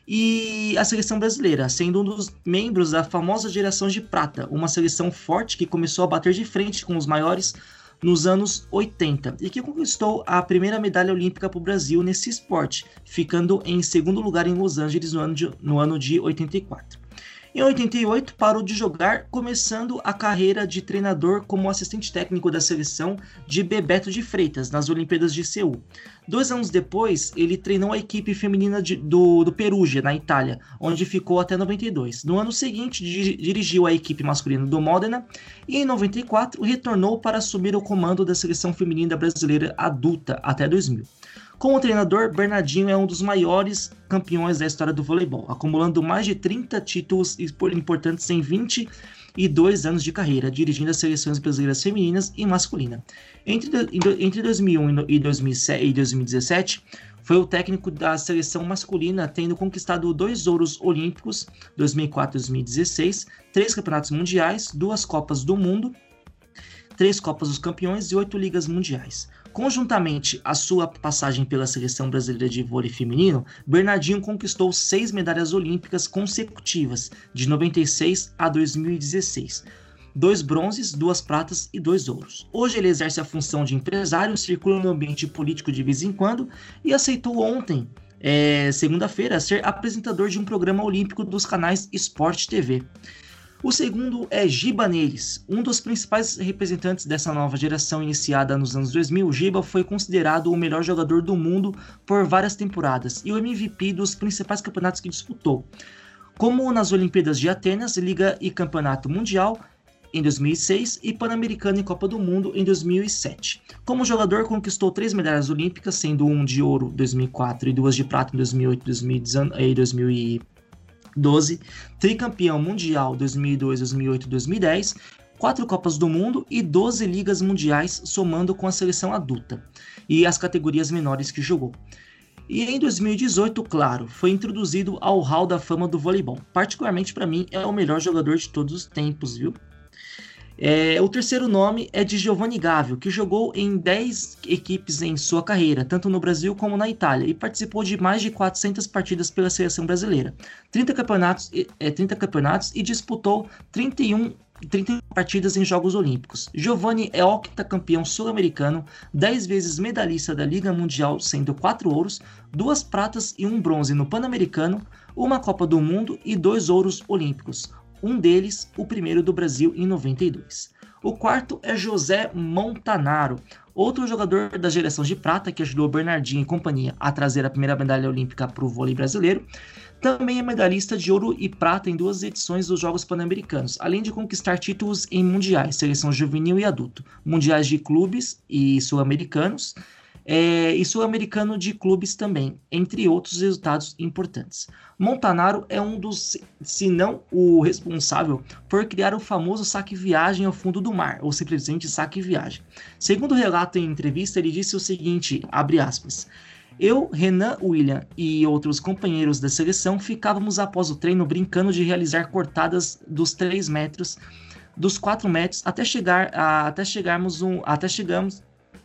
e a seleção brasileira, sendo um dos membros da famosa geração de prata, uma seleção forte que começou a bater de frente com os maiores nos anos 80 e que conquistou a primeira medalha olímpica para o Brasil nesse esporte, ficando em segundo lugar em Los Angeles no ano de, no ano de 84. Em 88, parou de jogar, começando a carreira de treinador como assistente técnico da seleção de Bebeto de Freitas nas Olimpíadas de Seul. Dois anos depois, ele treinou a equipe feminina de, do, do Perugia, na Itália, onde ficou até 92. No ano seguinte, di, dirigiu a equipe masculina do Modena e em 94 retornou para assumir o comando da seleção feminina brasileira adulta até 2000. Como treinador, Bernardinho é um dos maiores campeões da história do voleibol, acumulando mais de 30 títulos importantes em 22 anos de carreira, dirigindo as seleções brasileiras femininas e masculina. Entre, entre 2001 e 2017, foi o técnico da seleção masculina, tendo conquistado dois ouros olímpicos, 2004 e 2016, três campeonatos mundiais, duas Copas do Mundo, três Copas dos Campeões e oito Ligas Mundiais. Conjuntamente à sua passagem pela seleção brasileira de vôlei feminino, Bernardinho conquistou seis medalhas olímpicas consecutivas, de 96 a 2016. Dois bronzes, duas pratas e dois ouros. Hoje ele exerce a função de empresário, circula no ambiente político de vez em quando e aceitou ontem, é, segunda-feira, ser apresentador de um programa olímpico dos canais Sport TV. O segundo é Giba Neres, um dos principais representantes dessa nova geração iniciada nos anos 2000. Giba foi considerado o melhor jogador do mundo por várias temporadas e o MVP dos principais campeonatos que disputou, como nas Olimpíadas de Atenas, Liga e Campeonato Mundial em 2006 e Pan-Americano e Copa do Mundo em 2007. Como jogador, conquistou três medalhas olímpicas, sendo um de ouro em 2004 e duas de prata em 2008 e 2019 12, tricampeão mundial 2002, 2008 e 2010, quatro Copas do Mundo e 12 ligas mundiais, somando com a seleção adulta e as categorias menores que jogou. E em 2018, claro, foi introduzido ao Hall da Fama do voleibol. Particularmente para mim, é o melhor jogador de todos os tempos, viu? É, o terceiro nome é de Giovanni Gávio, que jogou em 10 equipes em sua carreira, tanto no Brasil como na Itália, e participou de mais de 400 partidas pela seleção brasileira, 30 campeonatos, é, 30 campeonatos e disputou 31 30 partidas em Jogos Olímpicos. Giovanni é octacampeão sul-americano, 10 vezes medalhista da Liga Mundial, sendo 4 ouros, 2 pratas e 1 bronze no Pan-Americano, uma Copa do Mundo e 2 ouros olímpicos um deles, o primeiro do Brasil em 92. O quarto é José Montanaro, outro jogador da geração de prata que ajudou Bernardinho e companhia a trazer a primeira medalha olímpica para o vôlei brasileiro. Também é medalhista de ouro e prata em duas edições dos Jogos Pan-Americanos, além de conquistar títulos em mundiais, seleção juvenil e adulto, mundiais de clubes e sul-americanos, é, e sul-americano de clubes também, entre outros resultados importantes. Montanaro é um dos, se não o responsável, por criar o famoso saque viagem ao fundo do mar, ou simplesmente saque viagem. Segundo o relato em entrevista, ele disse o seguinte, abre aspas, eu, Renan, William e outros companheiros da seleção ficávamos após o treino brincando de realizar cortadas dos 3 metros, dos 4 metros, até chegar a, até chegarmos um, até chegamos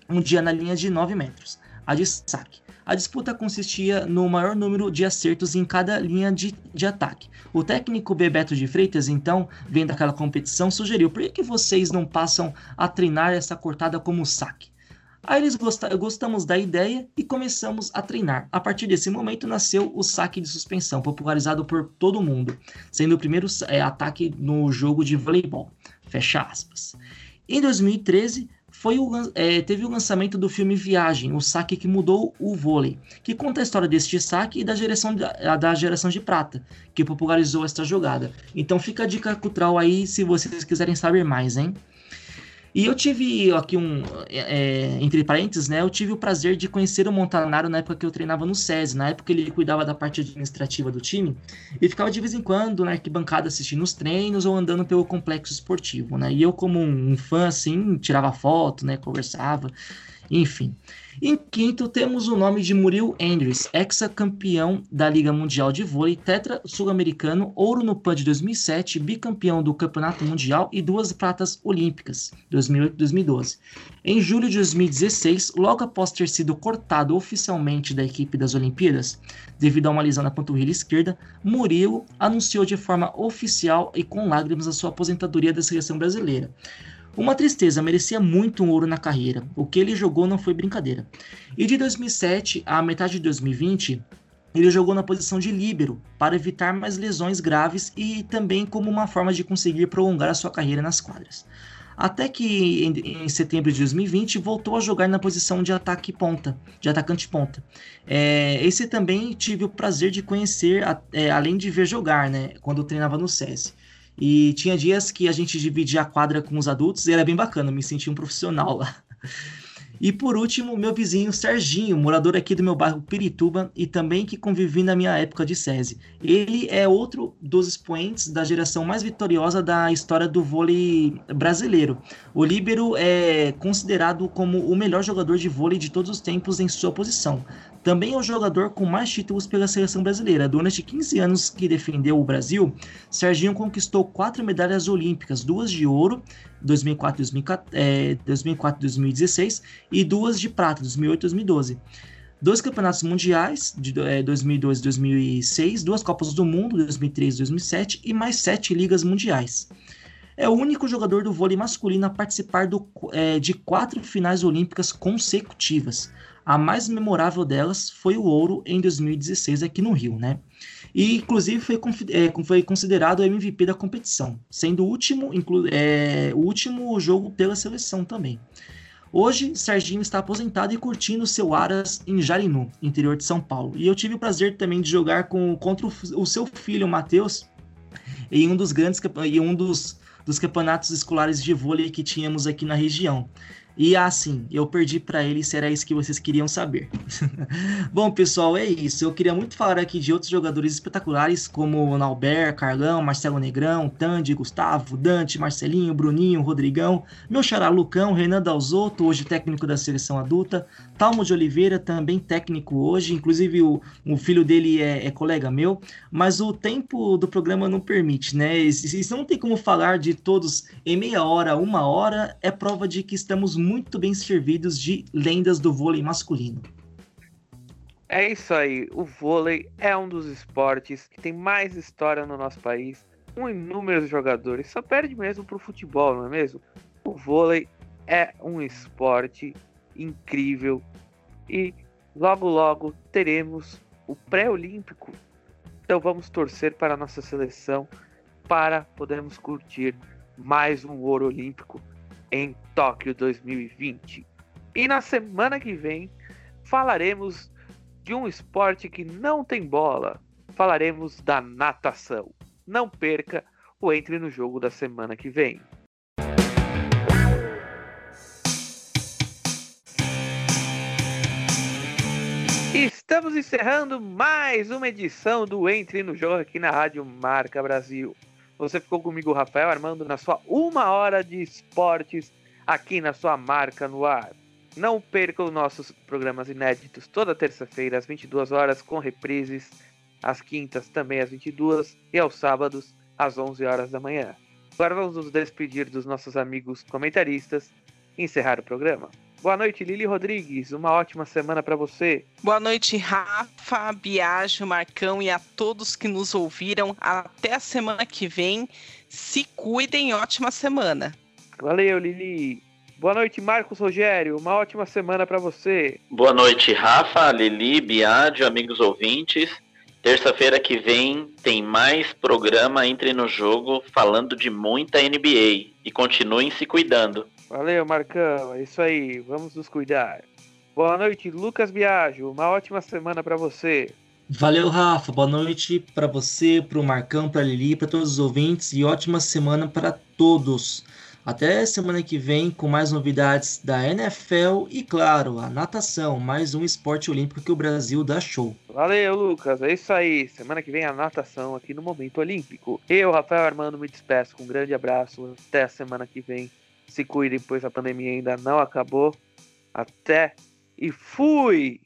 um dia na linha de 9 metros, a de saque. A disputa consistia no maior número de acertos em cada linha de, de ataque. O técnico Bebeto de Freitas, então, vendo aquela competição, sugeriu: por que vocês não passam a treinar essa cortada como saque? Aí eles gostamos da ideia e começamos a treinar. A partir desse momento nasceu o saque de suspensão, popularizado por todo mundo, sendo o primeiro é, ataque no jogo de voleibol. Fecha aspas. Em 2013, foi o, é, teve o lançamento do filme Viagem, o saque que mudou o vôlei, que conta a história deste saque e da geração, da, da geração de prata, que popularizou esta jogada. Então fica a dica cultural aí se vocês quiserem saber mais, hein? E eu tive aqui um, é, entre parênteses, né? Eu tive o prazer de conhecer o Montanaro na época que eu treinava no SESI. Na época ele cuidava da parte administrativa do time e ficava de vez em quando na arquibancada assistindo os treinos ou andando pelo complexo esportivo, né? E eu, como um, um fã, assim, tirava foto, né? Conversava, enfim. Em quinto, temos o nome de Muril Andrews, ex-campeão da Liga Mundial de Vôlei, tetra sul-americano, ouro no PAN de 2007, bicampeão do Campeonato Mundial e duas pratas olímpicas, 2008 e 2012. Em julho de 2016, logo após ter sido cortado oficialmente da equipe das Olimpíadas, devido a uma lesão na panturrilha esquerda, Murilo anunciou de forma oficial e com lágrimas a sua aposentadoria da seleção brasileira. Uma tristeza, merecia muito um ouro na carreira. O que ele jogou não foi brincadeira. E de 2007 à metade de 2020, ele jogou na posição de líbero para evitar mais lesões graves e também como uma forma de conseguir prolongar a sua carreira nas quadras. Até que em, em setembro de 2020 voltou a jogar na posição de ataque ponta, de atacante ponta. É, esse também tive o prazer de conhecer, é, além de ver jogar, né, quando treinava no SESI. E tinha dias que a gente dividia a quadra com os adultos e era bem bacana, me sentia um profissional lá. [LAUGHS] E por último, meu vizinho Serginho, morador aqui do meu bairro Pirituba e também que convivi na minha época de SESI. Ele é outro dos expoentes da geração mais vitoriosa da história do vôlei brasileiro. O líbero é considerado como o melhor jogador de vôlei de todos os tempos em sua posição. Também é o jogador com mais títulos pela seleção brasileira. Durante 15 anos que defendeu o Brasil, Serginho conquistou quatro medalhas olímpicas, duas de ouro 2004 e 2016 e duas de prata, 2008 e 2012. Dois campeonatos mundiais, de é, 2002 e 2006, duas Copas do Mundo, 2003 e 2007, e mais sete ligas mundiais. É o único jogador do vôlei masculino a participar do, é, de quatro finais olímpicas consecutivas. A mais memorável delas foi o ouro em 2016 aqui no Rio, né? E inclusive foi, é, foi considerado o MVP da competição, sendo o último, é, o último jogo pela seleção também. Hoje, Serginho está aposentado e curtindo seu Aras em Jarinu, interior de São Paulo. E eu tive o prazer também de jogar com, contra o, o seu filho, Matheus, em um dos grandes em um dos, dos campeonatos escolares de vôlei que tínhamos aqui na região. E assim, eu perdi para ele se era isso que vocês queriam saber. [LAUGHS] Bom, pessoal, é isso. Eu queria muito falar aqui de outros jogadores espetaculares, como Nalber, Carlão, Marcelo Negrão, Tandy, Gustavo, Dante, Marcelinho, Bruninho, Rodrigão, meu xará Lucão, Renan Dalzotto, hoje técnico da seleção adulta, Talmo de Oliveira, também técnico hoje, inclusive o, o filho dele é, é, colega meu, mas o tempo do programa não permite, né? Isso não tem como falar de todos em meia hora, uma hora, é prova de que estamos muito bem servidos de lendas do vôlei masculino. É isso aí, o vôlei é um dos esportes que tem mais história no nosso país, com inúmeros jogadores, só perde mesmo pro futebol, não é mesmo? O vôlei é um esporte incrível e logo logo teremos o pré-olímpico. Então vamos torcer para a nossa seleção para podermos curtir mais um ouro olímpico em Tóquio 2020. E na semana que vem falaremos de um esporte que não tem bola. Falaremos da natação. Não perca o Entre no Jogo da semana que vem. Estamos encerrando mais uma edição do Entre no Jogo aqui na Rádio Marca Brasil. Você ficou comigo, Rafael Armando, na sua uma hora de esportes aqui na sua marca no ar. Não perca os nossos programas inéditos toda terça-feira às 22 horas com reprises, às quintas também às 22 e aos sábados às 11 horas da manhã. Agora vamos nos despedir dos nossos amigos comentaristas e encerrar o programa. Boa noite, Lili Rodrigues. Uma ótima semana para você. Boa noite, Rafa, Biagio, Marcão e a todos que nos ouviram. Até a semana que vem. Se cuidem, ótima semana. Valeu, Lili. Boa noite, Marcos Rogério. Uma ótima semana para você. Boa noite, Rafa, Lili, Biagio, amigos ouvintes. Terça-feira que vem tem mais programa Entre no Jogo falando de muita NBA. E continuem se cuidando. Valeu, Marcão. É isso aí. Vamos nos cuidar. Boa noite, Lucas Biagio. Uma ótima semana para você. Valeu, Rafa. Boa noite para você, para o Marcão, para Lili, para todos os ouvintes e ótima semana para todos. Até semana que vem com mais novidades da NFL e, claro, a natação, mais um esporte olímpico que o Brasil dá show. Valeu, Lucas. É isso aí. Semana que vem a natação aqui no Momento Olímpico. Eu, Rafael Armando, me despeço com um grande abraço. Até a semana que vem. Se cuidem, pois a pandemia ainda não acabou. Até e fui!